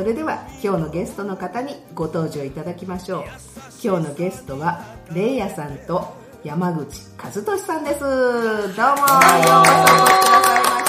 それでは今日のゲストの方にご登場いただきましょう。今日のゲストはレイヤさんと山口和俊さんです。どうも、ようこそお越しくださいま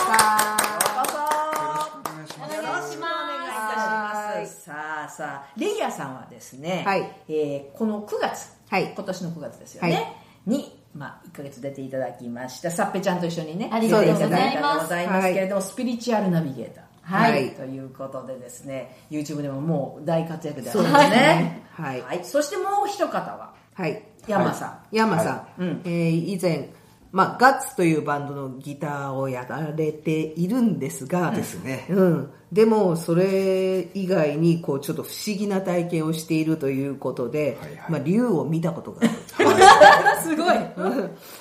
したよろしくお願いいたします。さあさあ、レイヤーさんはですね、はい。えーこの9月、はい。今年の9月ですよね、はい。に、まあ、1ヶ月出ていただきました、さっぺちゃんと一緒にね、ありがとうございます。出ていただいたでございますけれども、スピリチュアルナビゲーター。はい、はい。ということでですね、YouTube でももう大活躍であるんですね。ね。はい。はい。そしてもう一方は、はい。山さん。山さん、うん。えー以前、まあ、ガッツというバンドのギターをやられているんですが、ですね。うん、でもそれ以外にこうちょっと不思議な体験をしているということで、はいはい。まあ、竜を見たことがある。すごい。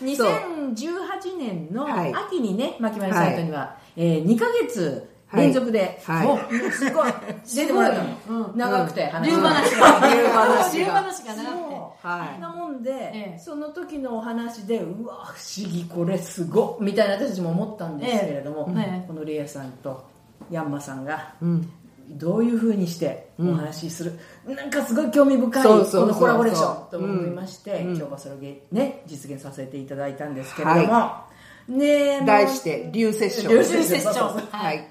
2018年のはい。秋にね、牧丸サイトには、えー、2ヶ月連続で、はい。もうすごい、出てもらったの。長くて話龍が話が。龍話が。龍話が長くて。はい。なもんで、ええ。その時のお話でうわ不思議これすごっ。みたいな私たちも思ったんですけれども、このレイヤさんとヤンマさんがうん。どういうふうにしてお話しする、なんかすごい興味深いこのコラボレーションと思いまして、うん。今日はそれをね実現させていただいたんですけれども、ねえあの題して竜セッション。竜セッションセッション。はい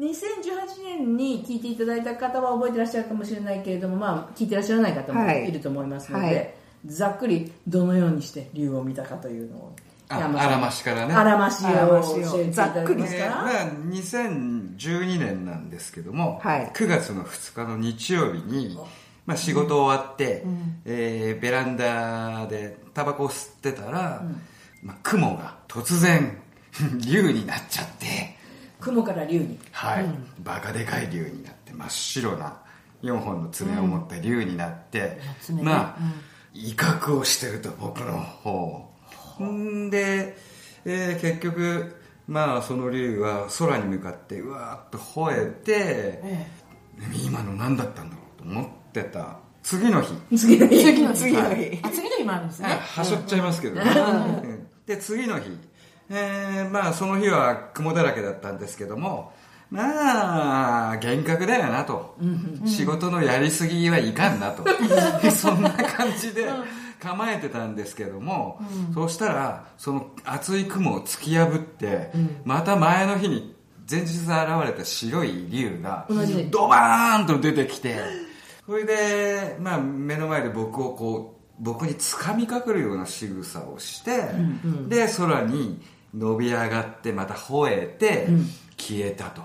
2018年に聞いていただいた方は覚えてらっしゃるかもしれないけれども、まあ、聞いてらっしゃらない方もはい。いると思いますので、はい。ざっくりどのようにして竜を見たかというのをあらましからね。あらましをましを。教えていただけますえーか、まあ、2012年なんですけども、はい。9月の2日の日曜日に、まあ、仕事終わって、えーベランダでタバコを吸ってたら、まあ、雲が突然 竜になっちゃって雲から竜に。はい、バカでかい竜になって真っ白な4本の爪を持った竜になって、爪ね。まあ、威嚇をしてると僕の方んで、えー結局まあその竜は空に向かってうわーっと吠えて、今の何だったんだろうと思ってた。次の日。次の日。次の日。次の日。あ、次の日もあるんですね。はしょっちゃいますけどね、うん。で次の日、えーまあその日は雲だらけだったんですけどもまあ幻覚だよなと、仕事のやりすぎはいかんなと。そんな感じで構えてたんですけども、そうしたらその厚い雲を突き破って、また前の日に前日現れた白い竜がドバーンと出てきてそれで、まあ、目の前で僕をこう僕に掴みかかるような仕草をして、で空に伸び上がってまた吠えて、消えたと。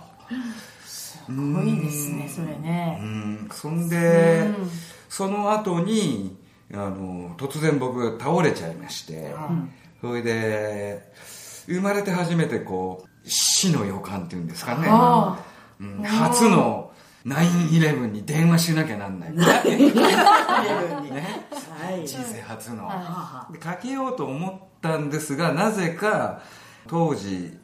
すごいですね、それうね。ん。そんで、その後にあの突然僕倒れちゃいまして、それで生まれて初めてこう死の予感っていうんですかね、あうん。初の9-11に電話しなきゃなんない。ね。はい。人生初の。はでかけようと思ったんですがなぜか当時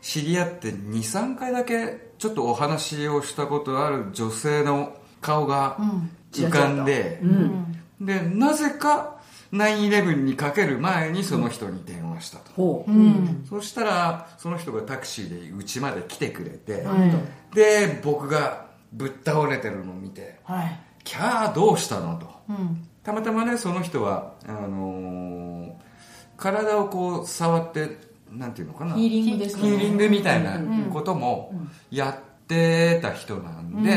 知り合って23回だけちょっとお話をしたことある女性の顔が浮かんで、でなぜか9-11にかける前にその人に電話したと、ほう、そしたらその人がタクシーで家まで来てくれて、い。で僕がぶっ倒れてるのを見てはい。「キャーどうしたの?」とうん。たまたまねその人はあのー体をこう触ってなんていうのかな？ヒーリングですヒーリングみたいなうん。こともやってた人なんで、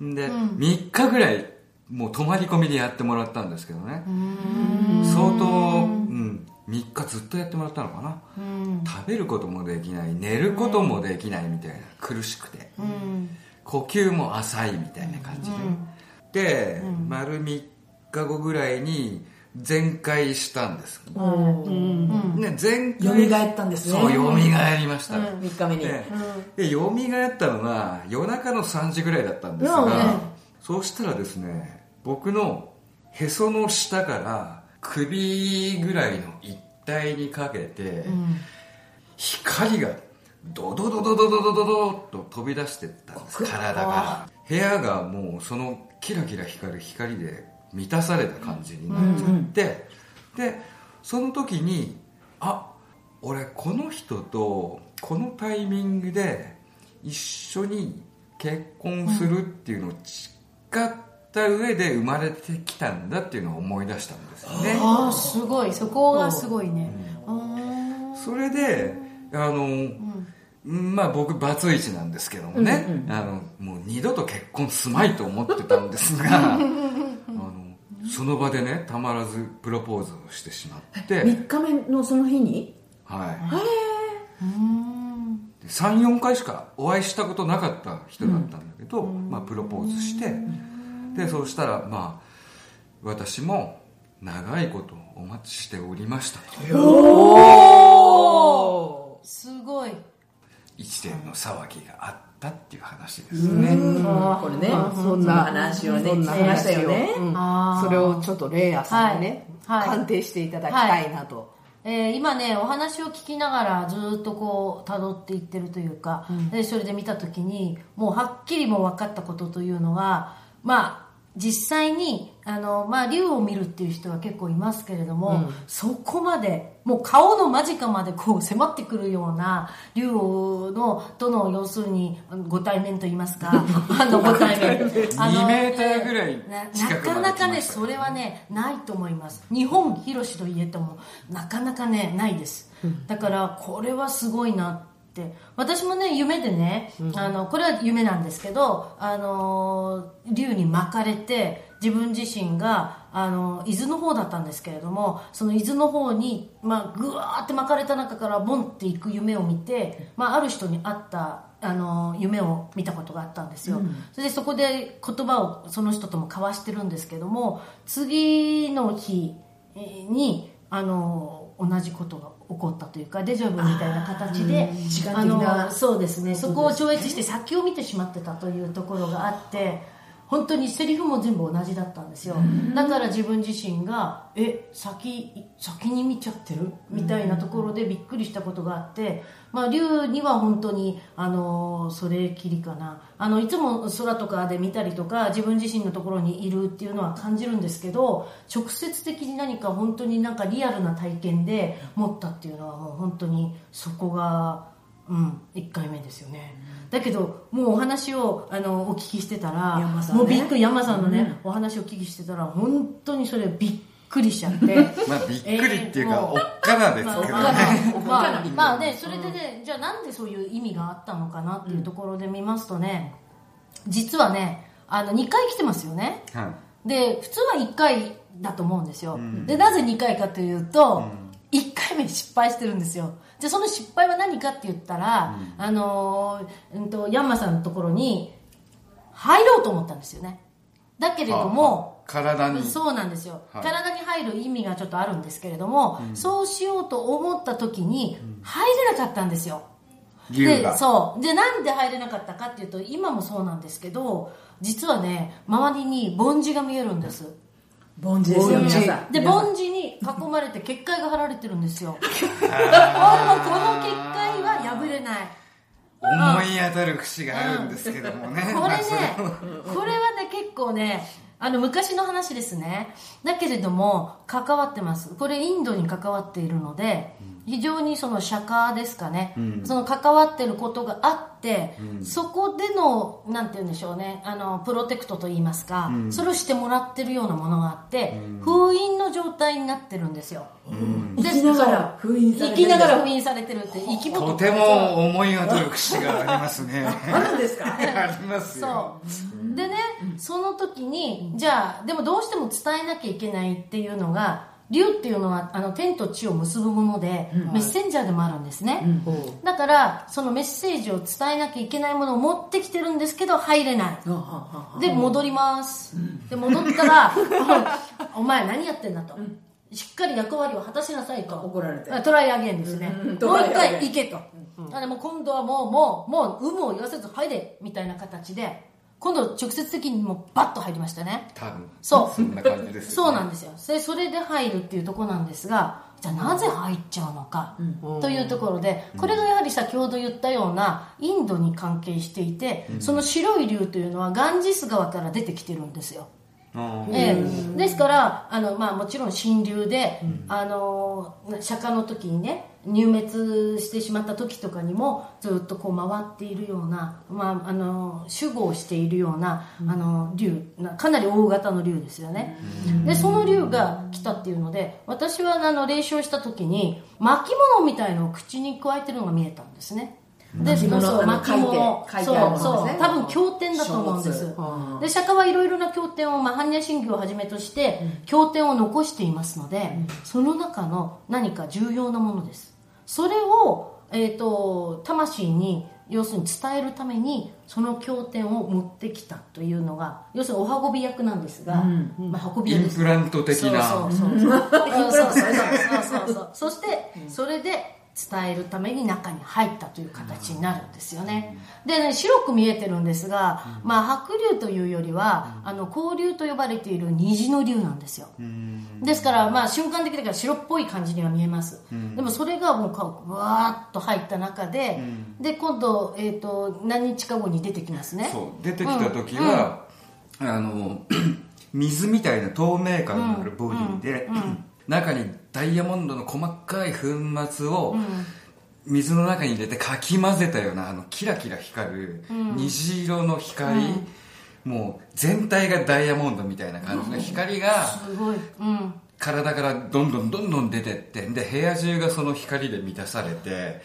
で、3日ぐらいもう泊まり込みでやってもらったんですけどね。相当、うん、3日ずっとやってもらったのかな、食べることもできない寝ることもできないみたいな苦しくて、呼吸も浅いみたいな感じで、で、丸3日後ぐらいに全開したんです、ね、全開。蘇ったんですね。そう蘇りました、3日目に、でで蘇ったのが夜中の3時ぐらいだったんですが、そうしたらですね僕のへその下から首ぐらいの一帯にかけて、光がドドドドドドドドドっと飛び出してったんです。体から。部屋がもうそのキラキラ光る光で満たされた感じになっちゃって、でその時にあ俺この人とこのタイミングで一緒に結婚するっていうのを誓った上で生まれてきたんだっていうのを思い出したんですよね。ああすごい。そこがすごいね。うん。それであの、まあ僕バツイチなんですけどもね、あのもう二度と結婚すまいと思ってたんですが その場でねたまらずプロポーズをしてしまって、3日目のその日に？はい、34回しかお会いしたことなかった人だったんだけど、まあ、プロポーズして。でそうしたらまあ私も長いことお待ちしておりましたと1年の騒ぎがあったっていう話ですね。これね、そんな話をね、聞きましたね。それをちょっとレイヤーさんにね、鑑定していただきたいなと。えー、今ねお話を聞きながらずっとこう辿っていってるというか、うん、それで見た時にもうはっきりも分かったことというのはまあ実際にあの、まあ、竜を見るっていう人は結構いますけれども、そこまでもう顔の間近までこう迫ってくるような竜のとの要するにご対面といいますか あのご対面。あの2メーターぐらいなかなかねそれはねないと思います。日本広しと言えてもなかなかねないです。だからこれはすごいなって私もね夢でね、あのこれは夢なんですけどあの竜に巻かれて自分自身があの伊豆の方だったんですけれどもその伊豆の方に、まあ、ぐわーって巻かれた中からボンっていく夢を見て、まあ、ある人に会ったあの夢を見たことがあったんですよ、それでそこで言葉をその人とも交わしてるんですけども次の日えーにあの同じことが起こったというかデジャブみたいな形であのそうですね。そこを超越して先を見てしまってたというところがあって本当にセリフも全部同じだったんですよ。だから自分自身がえ先先に見ちゃってる？みたいなところでびっくりしたことがあってまあ龍には本当にあのそれきりかな。あのいつも空とかで見たりとか自分自身のところにいるっていうのは感じるんですけど直接的に何か本当になんかリアルな体験で持ったっていうのはもう本当にそこがうん、1回目ですよね、だけどもうお話をあのお聞きしてたら、ね。もうびっくり山さんのね、お話をお聞きしてたら本当にそれびっくりしちゃって。まあびっくりっていうか、えーおっかなですけどね、まあまあおっかな。まあね。それでね、じゃあなんでそういう意味があったのかなっていうところで見ますとね、実はねあの2回来てますよね。はい。で普通は1回だと思うんですよ、でなぜ2回かというと、1回目で失敗してるんですよ。じゃあその失敗は何かって言ったら、あのーうんとヤンマさんのところに入ろうと思ったんですよね。だけれども、体に。そうなんですよ、はい。体に入る意味がちょっとあるんですけれども、そうしようと思った時に入れなかったんですよ、竜が。でそう。でなんで入れなかったかっていうと今もそうなんですけど実はね周りに凡字が見えるんです凡字ですよ皆さん。で凡字に囲まれて結界が貼られてるんですよ。あ もうこの結界は破れない。思い当たる節があるんですけどもね、これねこれはね結構ねあの昔の話ですね。だけれども関わってます。これインドに関わっているので非常にその釈迦ですかね、その関わってることがあって、そこでのなんて言うんでしょうね。あのプロテクトといいますか、それをしてもらってるようなものがあって、封印の状態になってるんですよ、で生きながら封印されてる。生きながら封印されてるって生き物とても思い当たる節がありますね。あるんですか？ありますよ。そう。でね、その時にじゃあでもどうしても伝えなきゃいけないっていうのが竜っていうのはあの天と地を結ぶもので、メッセンジャーでもあるんですね、だからそのメッセージを伝えなきゃいけないものを持ってきてるんですけど入れない。で戻ります、で戻ったら「お前何やってんだ」と、しっかり役割を果たしなさいと。怒られて。あトライアゲンですね、うん。もうトライアゲン。一回行けと、あでも今度はもうもうもう有無を言わせず入れみたいな形で今度直接的にもうバッと入りましたね。多分。そう。そんな感じですそうなんですよ。それそれで入るっていうところなんですがじゃあなぜ入っちゃうのか、というところでこれがやはり先ほど言ったようなインドに関係していて、その白い竜というのはガンジス川から出てきてるんですよ。うんええ。ですからあの、まあ、もちろん神流で、あの釈迦の時にね入滅してしまった時とかにもずっとこう回っているような、まあ、あの守護をしているような、あの竜なかなり大型の竜ですよね、でその竜が来たっていうので私はあの霊障した時に巻物みたいのを口に加えてるのが見えたんですね。で巻物巻物そうそう多分経典だと思うんです。で釈迦はいろいろな経典を、まあ、般若心経をはじめとして経典を残していますので、その中の何か重要なものですそれを、えーと、魂に要するに伝えるためにその経典を持ってきたというのが要するにお運び役なんですが、うん。うん、まあ、運び役インプラント的な。そうそうそうそう。そうそうそうそうそしてそれで伝えるために中に入ったという形になるんですよね。でね白く見えてるんですが、まあ、白竜というよりはあの光竜と呼ばれている虹の竜なんですよ。ですから、まあ、瞬間的だから白っぽい感じには見えます、でもそれがもうこうわーっと入った中で、で今度、えー、と何日か後に出てきますね。そう出てきた時は、あの 水みたいな透明感のあるボディで、中にダイヤモンドの細かい粉末を水の中に入れてかき混ぜたようなあのキラキラ光る虹色の光、もう全体がダイヤモンドみたいな感じの光がすごい、うん、体からどんどんどんどん出てってで部屋中がその光で満たされて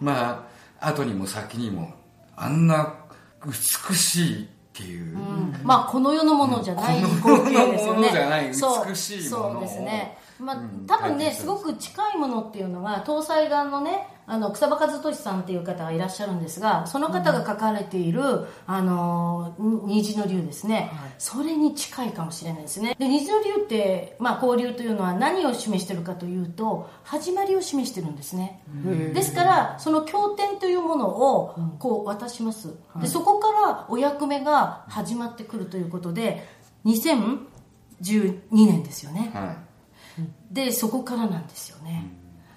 まあ後にも先にもあんな美しいっていう、まあこの世のものじゃない。ねこの世のものじゃない。美しいものをそうですねまあうん多分ねす。ごく近いものっていうのが東西岸のねあの草場和俊さんっていう方がいらっしゃるんですがその方が書かれている、あのに虹の竜ですね、それに近いかもしれないですね。で虹の竜って、まあ、交流というのは何を示してるかというと始まりを示してるんですね。ですからその経典というものをこう渡します、でそこからお役目が始まってくるということで2012年ですよね。はでそこからなんですよね。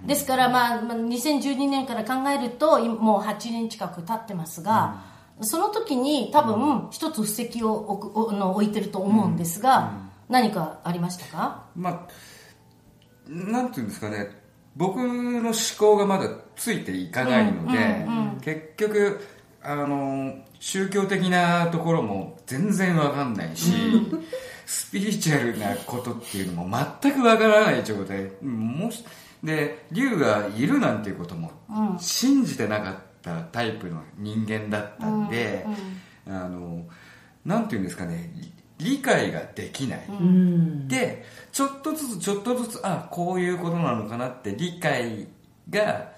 ですから、まあ、まあ2012年から考えるといもう8年近く経ってますが、その時に多分一つ布石を置の置いてると思うんですが、何かありましたか？いまあなんていうんですかね。僕の思考がまだついていかないので、結局あの宗教的なところも全然わかんないし、スピリチュアルなことっていうのも全くわからない状態。もしで竜がいるなんていうことも信じてなかったタイプの人間だったんで、あのなんていうんですかね。理解ができない、でちょっとずつちょっとずつあこういうことなのかなって理解が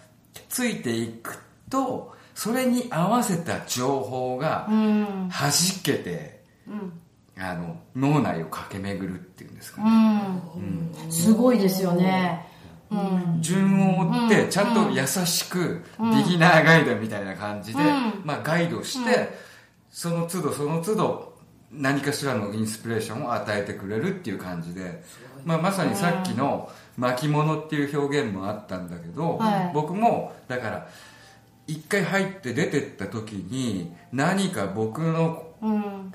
ついていくとそれに合わせた情報が弾けて、あの脳内を駆け巡るっていうんですかね、すごいですよね、うん。順を追ってちゃんと優しくビギナーガイドみたいな感じで、まあ、ガイドして、その都度その都度何かしらのインスピレーションを与えてくれるっていう感じで、まあ、まさにさっきの巻物っていう表現もあったんだけど、はい。僕もだから一回入って出てった時に何か僕のうん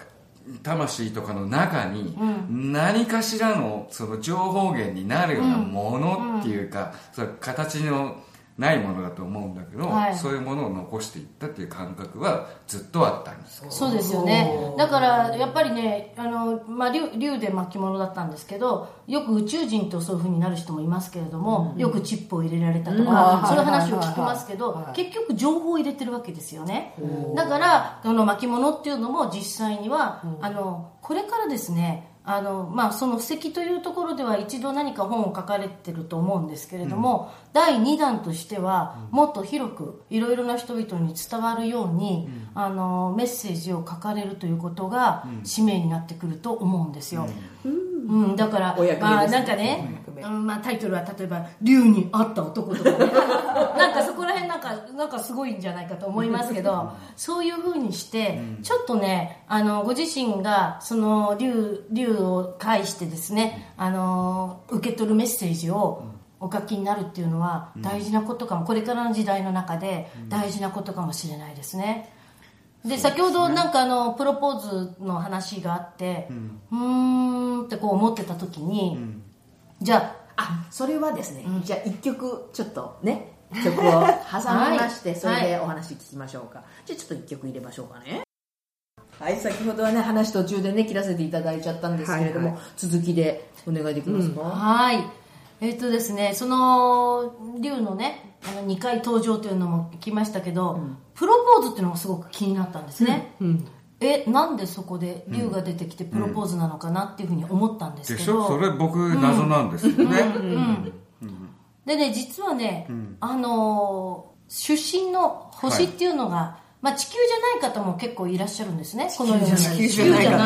魂とかの中に何かしらのその情報源になるようなものっていうか、それ形のないものだと思うんだけど、はい。そういうものを残していったっていう感覚はずっとあったんですそうですよね。だからやっぱりねあの、まあ、竜竜で巻物だったんですけどよく宇宙人とそういうふうになる人もいますけれども、よくチップを入れられたとうん。か、そういうはい話を聞きますけど、はいはい結局情報を入れてるわけですよね。だからこの巻物っていうのも実際には、あのこれからですねあのまあ、その布石というところでは一度何か本を書かれてると思うんですけれども、第2弾としてはもっと広くいろいろな人々に伝わるように、あのメッセージを書かれるということが使命になってくると思うんですよ、うんだから、まあ、なんかねうんまあ、タイトルは例えば「竜に会った男」とかね。なんかそこら辺なんかなんかすごいんじゃないかと思いますけどそういうふうにしてちょっとねあのご自身がその竜竜を介してですねあの受け取るメッセージをお書きになるっていうのは大事なことかも。これからの時代の中で大事なことかもしれないですね。で先ほどなんかあのプロポーズの話があってうーんってこう思ってた時に、じゃああそれはですね、じゃあ一曲ちょっとね 曲を挟みまして、はい。それでお話聞きましょうか、じゃあちょっと一曲入れましょうかね。はい先ほどはね話途中でね切らせていただいちゃったんですけれども、はいは続きでお願いできますか、はい。えっ、とですね、その、竜のね、あの2回登場というのも来ましたけど、プロポーズっていうのがすごく気になったんですね。え、なんでそこで竜が出てきてプロポーズなのかなっていうふうに思ったんですでしょ？けど。それ僕謎なんですよね、でね、実はね、ん。あのー出身の星っていうのが、まあ地球じゃない方も結構いらっしゃるんですね。このように地球じゃない方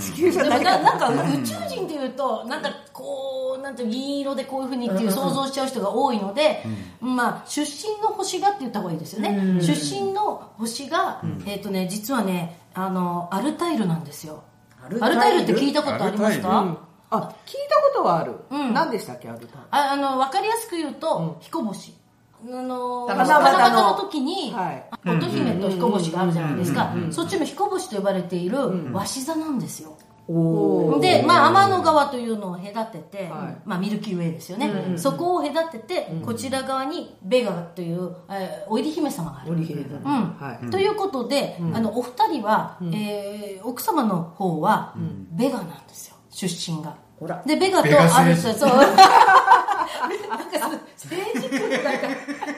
地球じゃないなんか宇宙人っていうとなんかこうなんて銀色でこういうふうにっていう想像しちゃう人が多いので、まあ出身の星がって言った方がいいですよね、出身の星が、えっ、とね実はねあのアルタイルなんですよ。アアルタイルって聞いたことありますアルタイかあ聞いたことはある、うん。何でしたっけあるああの分かりやすく言うと、彦星あの七七夕の時に、はい。乙姫と彦星があるじゃないですか、そっちの彦星と呼ばれている鷲座なんですよ、で、まあ、天の川というのを隔てて、はい。まあ、ミルキーウェイですよね、そこを隔てて、こちら側にベガという、えー、お入り姫様がある。うん。はい。ということで、あのお二人は、えー奥様の方は、ベガなんですよ。出身がほら。でベガとある人そ う。なんかその政治君なんか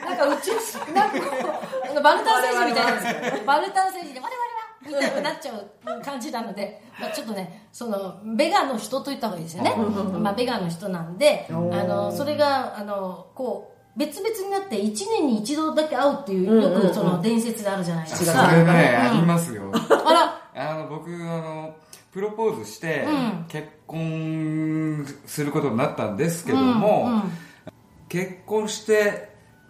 なんか宇宙なんかこうあのバルタン星人みたいなんですよ。バルタン星人で我々はみたいになっちゃう感じなので、まあ、ちょっとねそのベガの人と言った方がいいですよね、まあ、ベガの人なんであのそれがあのこう別々になって1年に一度だけ会うっていうよくその伝説であるじゃないですそか、れね、ありますよ。あら。あの僕あのプロポーズしてうん。結婚することになったんですけども、うんうん。結婚して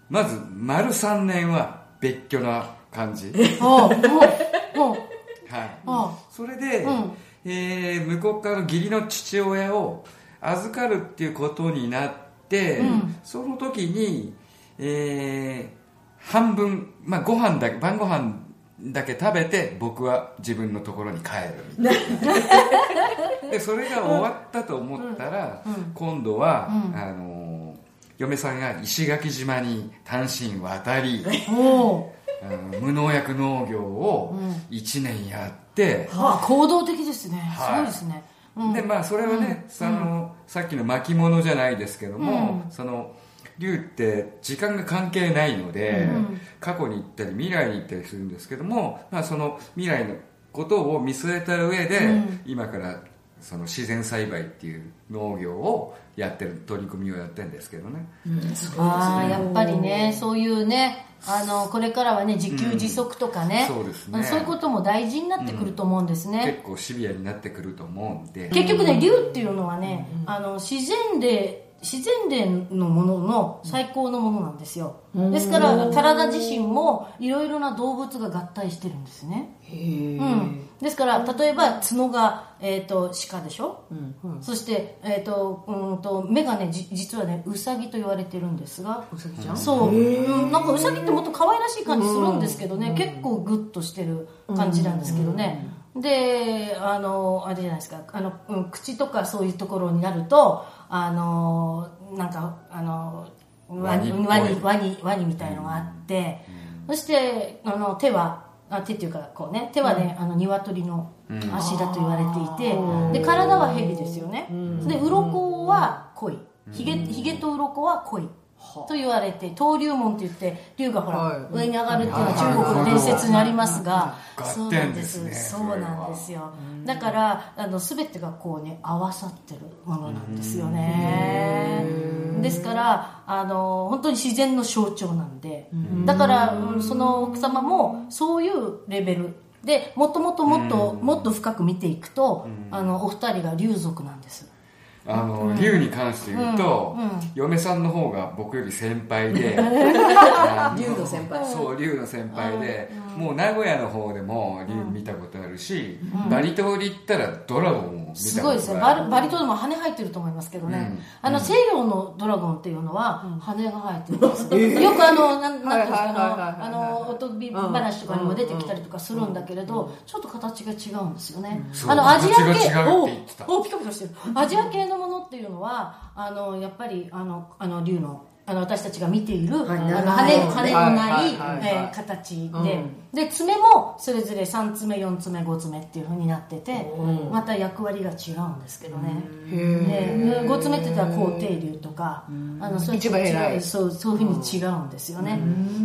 まず丸3年は別居な感じ。はい。それで、うん。えー向こう側の義理の父親を預かるっていうことになって、うん。その時に、えー半分、まあ、ご飯だけ晩ご飯だけ食べて僕は自分のところに帰るみたいな。でそれが終わったと思ったら、今度は、うん。あのー嫁さんが石垣島に単身渡り無農薬農業を1年やって、あ行動的ですね、はい。すごいですね、うん。でまあそれはね、そのさっきの巻物じゃないですけども、うん。その竜って時間が関係ないので、うん。過去に行ったり未来に行ったりするんですけども、まあ、その未来のことを見据えた上で、うん。今からその自然栽培っていう農業をやってる取り組みをやってるんですけどね、ああやっぱりねそういうねあのこれからはね自給自足とかね,、そうですね。そういうことも大事になってくると思うんですね、結構シビアになってくると思うんで、結局ね竜っていうのはね、あの自然で自然霊のものの最高のものなんですよ。ですから体自身もいろいろな動物が合体してるんですね。うん、ですから例えば角が、えー、と鹿でしょ、そして、えー、とうんと目がねじ実はねウサギと言われてるんですが。うさぎちゃん？そう、うん、なんかウサギってもっと可愛らしい感じするんですけどね、結構グッとしてる感じなんですけどね、であのあれじゃないですか。あの、うん口とかそういうところになるとあのなんかあのワニワニワニワニワニみたいのがあって、そしてあの手はあ手っていうかこうね手はね、あの鶏の足だと言われていて、で体は蛇ですよね、で鱗は鯉。ひげひげと鱗は鯉と言われて登竜門って言って竜がほら、はい。上に上がるっていうのは中国の伝説にありますが、合そう点なんですですね。そうなんですよ。だからあの全てがこうね合わさってるものなんですよね。ですからあの本当に自然の象徴なんでだからうんその奥様もそういうレベルでもっともっともっともっと深く見ていくとあのお二人が竜族なんですあの竜に関して言うと、うん。うん。嫁さんの方が僕より先輩で。あ竜の先輩。そう竜の先輩で、もう名古屋の方でも竜見たことあるし、バリ島に行ったらドラゴンを見たすごいですね。バリバリ島でも羽生えてると思いますけどね、うん。あの西洋のドラゴンっていうのは羽が生えてるんですよ、よくあのなんなんていうんですかあのおとぎ話とかにも出てきたりとかするんだけれど、ちょっと形が違うんですよね、あのアジア系おおピカピカしてる。アジア系のものっていうのはあのやっぱりあのあの竜のあの私たちが見ている、はいあの長羽い羽のない、はいはいはい。えー形で、で爪もそれぞれ3爪4爪5爪っていう風になってて、また役割が違うんですけどね、で5爪って言ったら皇帝竜とか、あのそういう一番偉い。そうそういう風に違うんですよね、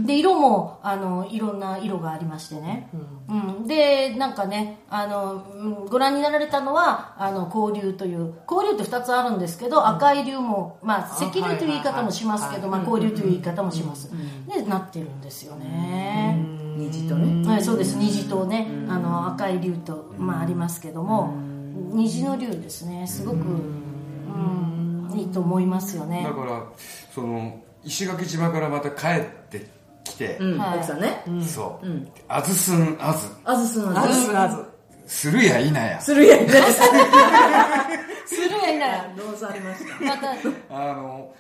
で色もあのいろんな色がありましてね、うん。でなんかねあの、うんご覧になられたのはあの交流という交流って2つあるんですけど、赤い竜も、まあ、赤竜という言い方もしますけど、まあ、交流という言い方もします、でなってるんですよね、虹とね。はい、そうです。虹とね、あの赤い竜と、まあ、ありますけども、虹の竜ですね。すごく、うん、いいと思いますよね。だからその石垣島からまた帰ってきて、うん。はい。奥さんね。そう、あずすんあず。あずすのあず。すあず。するやいなや。するやんね するやいなや。どうぞありました。また。あの、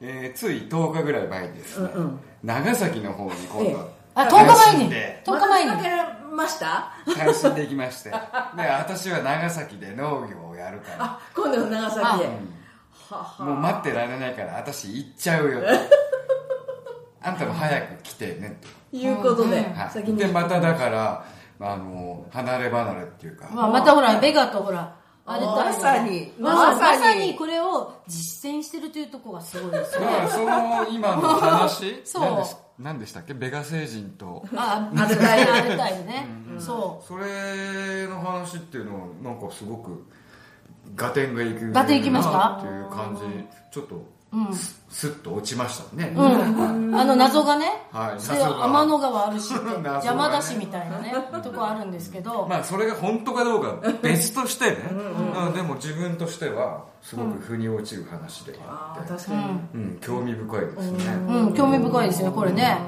えーつい10日ぐらい前にですね、うんうん。長崎の方に今度、あ10日前に？単身で。10日前に。ました単身で行きまして。で私は長崎で農業をやるから。あ今度の長崎で。はは。もう待ってられないから私行っちゃうよ。とあんたも早く来てねと。いうことではい先に。でまただからあの離れ離れっていうか、まあ、またほらベガとほらあれとまさに。まさまさに。まさにこれを実践してるというところがすごいですよだからその今の話 そう。何です何でしたっけ？ベガ星人と。ああれたい。あれたいね、そそれの話っていうのはなんかすごく合点がいく合点いきました？なっていう感じ。ちょっとス,、スッと落ちましたね、う、うん、あの謎がね、はい。天の川あるし ね邪魔だしみたいなねとこあるんですけど、まあそれが本当かどうか別としてね。うんでも自分としてはすごく腑に落ちる話であって、あ確かに。うん、興味深いですね、うん、興味深いですねこれね。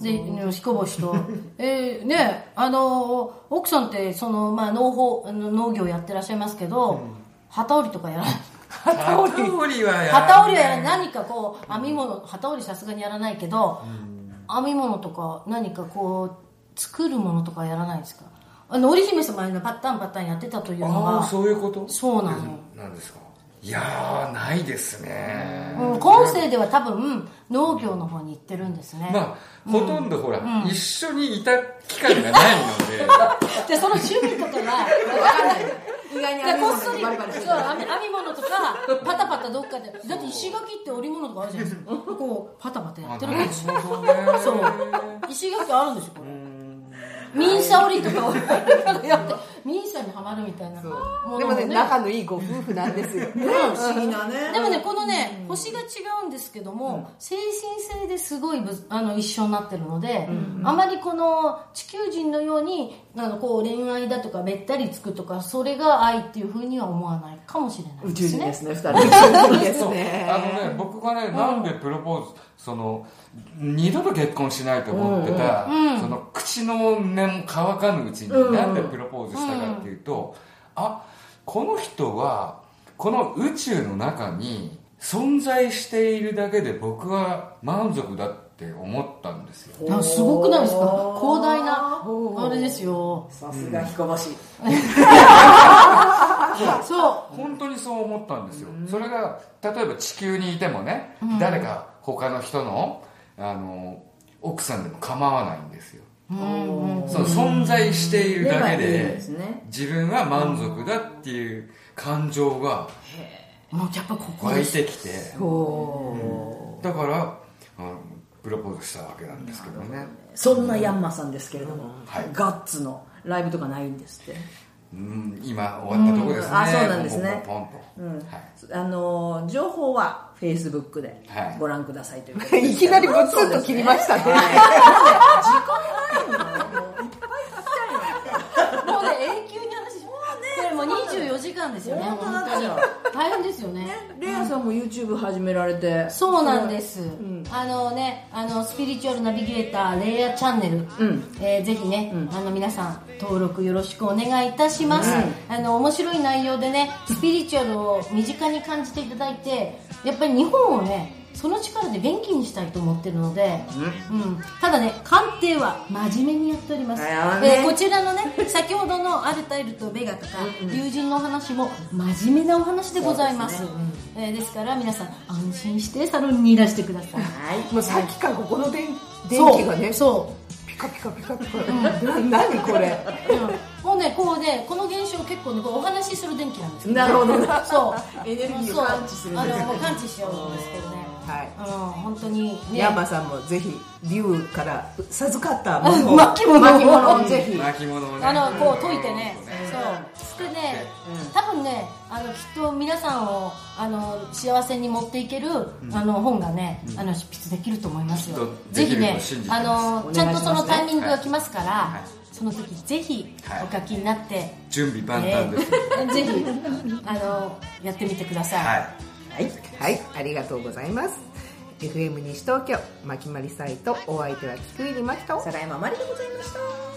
で彦星と。えー、ねあの奥さんってその、まあ、農法農業やってらっしゃいますけど、旗織りとかやらない旗織り。はやら旗織りはやらない何かこう編み物旗織りさすがにやらないけど、編み物とか何かこう作るものとかやらないですか？あの織姫様のパッタンパッタンやってたというのああがそういうこと？そうなの。よなんですか？いやーないですね。うん、今世では多分農業の方に行ってるんですね、まあほとんどほら、一緒にいた機会がないので。でその趣味とかが分かんない意外にこっそりバリバリしてそう編み編み物とかパタパタどっかで。だって石垣って織物とかあるじゃないですかこうパタパタやってるわけですよそう。石垣あるんですよこれミンサ織りとかをやってミンサにはまるみたいな。でもね仲のいいご夫婦なんですよ。不思議なね。でもねこのね星が違うんですけども、精神性ですごいぶあの一緒になってるので、あまりこの地球人のようにあのこう恋愛だとかべったりつくとかそれが愛っていうふうには思わないかもしれない宇ですね。宙人ですね二人。いいですねあのね僕がねなんでプロポーズその二度と結婚しないと思ってた、その口の根も乾かぬうちになんでプロポーズしたかっていうと、あこの人はこの宇宙の中に存在しているだけで僕は満足だって思ったんですよ。あすごくないですか？広大なあれですよ。さすが彦星 そう。本当にそう思ったんですよ、それが例えば地球にいてもね、誰か他の人のあの奥さんでも構わないんですよ、その存在しているだけで自分は満足だっていう感情がもうやっぱここ湧いてきて。ほだからプロポーズしたわけなんですけどね。うそんなヤンマさんですけれども、はい。ガッツのライブとかないんですって？うん今終わったところですね、うんあそうなんですね。あの情報はフェイスブックではい。ご覧くださいということで。いきなりブツッと切りましたね。もうね永久に話しこれもう24時間ですよね。本当大変ですよね。レアさんも YouTube 始められて。そうなんです、あのねあのスピリチュアルナビゲーターレイヤーチャンネル、えーぜひね、あの皆さん登録よろしくお願いいたします、あの面白い内容でねスピリチュアルを身近に感じていただいてやっぱり日本をねその力で元気にしたいと思ってるので、うん。ただね鑑定は真面目にやっております、ね。えーこちらのね 先ほどのアルタイルとベガとか友人のお話も真面目なお話でございます。そうえーですから皆さん安心してサロンにいらしてください。はい。もうさっきからここの電電気がねそう。ピカピカピカピカ、な何これ？うん。もうねこうねこの現象結構ねこうお話しする電気なんですよなるほどねそう。エネルギーを感知するんですねそうあのもう感知しちゃうんですけどね。はいあの本当に。ね。ヤンマさんもぜひ竜から授かったものを。巻物を。巻物をぜひ。巻物をね。あのこう解いてね。うん。そう。でね多分ねあのきっと皆さんをあの幸せに持っていける、あの本がね、あの執筆できると思いますよ。ぜひねあのおちゃんとそのタイミングが来ますから、はい。その時ぜひはい。お書きになって、準備万端です、えー ぜひあのやってみてください、はいはいありがとうございます。FM 西東京まきまりサイトお相手は菊入真希と。佐賀山まりでございました。